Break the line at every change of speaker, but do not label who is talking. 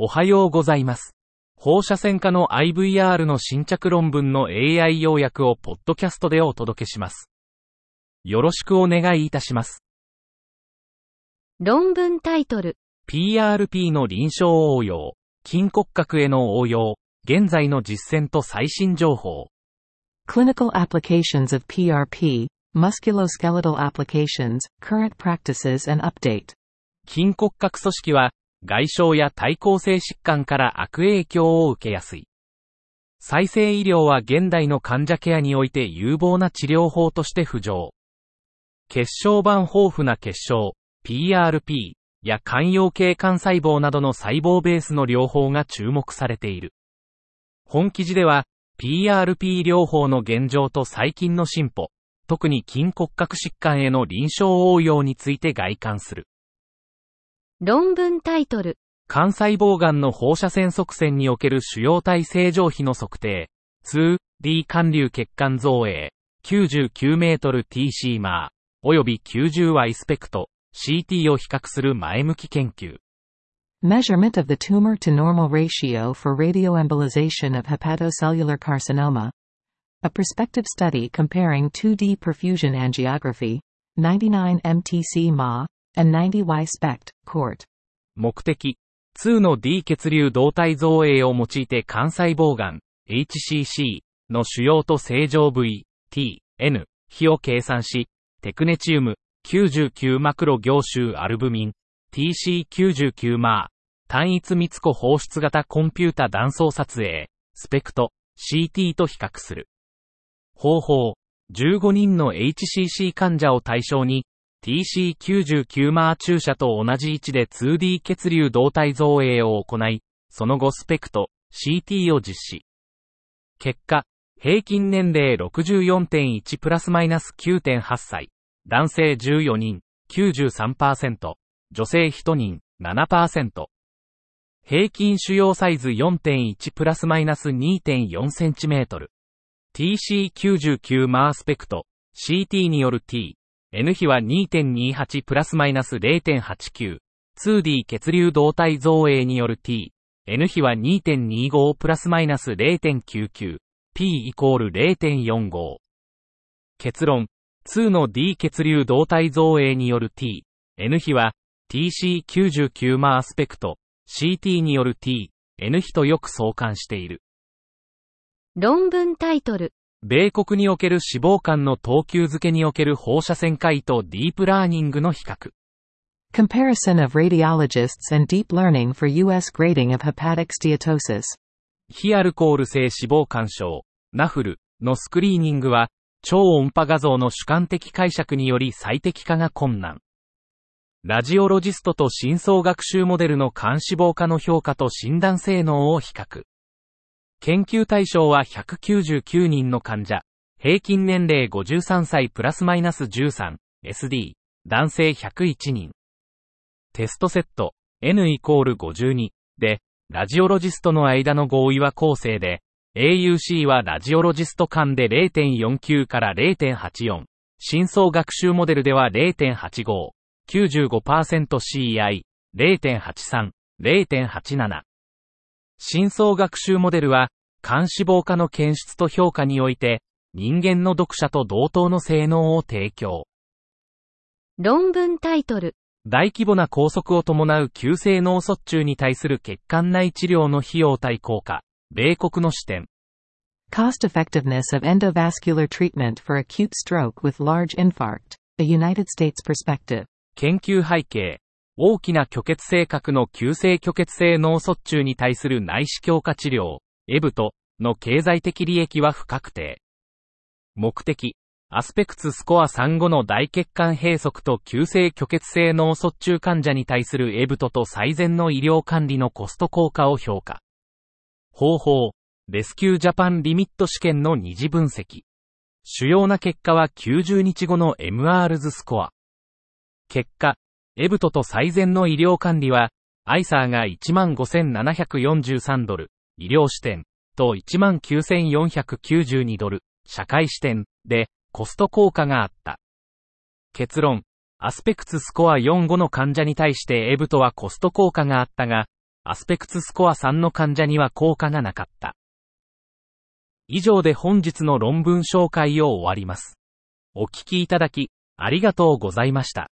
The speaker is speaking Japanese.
おはようございます。放射線科の IVR の新着論文の AI 要約をポッドキャストでお届けします。よろしくお願いいたします。
論文タイトル、
PRP の臨床応用、筋骨格への応用、現在の実践と最新情報。
Clinical applications of PRP, musculoskeletal applications, current practices and update.
筋骨格組織は、外傷や対抗性疾患から悪影響を受けやすい。再生医療は現代の患者ケアにおいて有望な治療法として浮上。血小板豊富な血小、PRP や肝陽系幹細胞などの細胞ベースの療法が注目されている。本記事では、PRP 療法の現状と最近の進歩、特に筋骨格疾患への臨床応用について外観する。
論文タイトル、
肝細胞癌の放射線側線における腫瘍体正常比の測定、2D 管流血管造影、99メートル TC マー、及び 90Y スペクト、CT を比較する前向き研究。
Measurement of the tumor to normal ratio for radioembolization of hepatocellular carcinoma. A prospective study comparing 2D perfusion angiography, 99 MTC Ma, and 90Y SPECT, court.
目的、2の D 血流動体造影を用いて肝細胞癌、HCC の腫瘍と正常部位、T、N、比を計算し、テクネチウム、99マクロ凝集アルブミン、TC99 マー、単一密個放出型コンピュータ断層撮影、スペクト、CT と比較する。方法、15人の HCC 患者を対象に、TC99 マー注射と同じ位置で 2D 血流動体造影を行い、その後スペクト、CT を実施。結果、平均年齢64.1プラスマイナス9.8歳、男性14人、93%、女性1人、7%。平均主要サイズ4.1プラスマイナス2.4センチメートル。TC99 マースペクト、CT による T、N 比は2.28プラスマイナス0.89。2D 血流動体造影による T、N 比は2.25プラスマイナス0.99。P イコール0.45。結論、2の D 血流動体造影による T、N 比は TC99 マースペクト、CT による T、N 比とよく相関している。
論文タイトル、
米国における脂肪肝の等級付けにおける放射線科医とディープラーニングの比較。
Comparison of radiologists and deep learning for U.S. grading of hepatic steatosis.
非アルコール性脂肪肝症、ナフルのスクリーニングは、超音波画像の主観的解釈により最適化が困難。ラジオロジストと深層学習モデルの肝脂肪化の評価と診断性能を比較。研究対象は199人の患者。平均年齢53歳プラスマイナス13、SD、男性101人。テストセット、N イコール52で、ラジオロジストの間の合意は公正で、AUC はラジオロジスト間で0.49から0.84、深層学習モデルでは0.85、95%CI、0.83、0.87。深層学習モデルは、肝脂肪化の検出と評価において、人間の読者と同等の性能を提供。
論文タイトル、
大規模な拘束を伴う急性脳卒中に対する血管内治療の費用対効果、米国の視点。
Cost effectiveness of endovascular treatment for acute stroke with large infarct. A United States perspective.
研究背景。大きな虚血性核の急性虚血性脳卒中に対する内視強化治療、エブトの経済的利益は不確定。目的。アスペクツスコア35の大血管閉塞と急性虚血性脳卒中患者に対するエブトと最善の医療管理のコスト効果を評価。方法。レスキュージャパンリミット試験の二次分析。主要な結果は90日後の MR ズスコア。結果、エブトと最善の医療管理は、アイサーが15,743ドル、医療視点、と19,492ドル、社会視点、で、コスト効果があった。結論、アスペクツスコア45の患者に対してエブトはコスト効果があったが、アスペクツスコア3の患者には効果がなかった。以上で本日の論文紹介を終わります。お聞きいただき、ありがとうございました。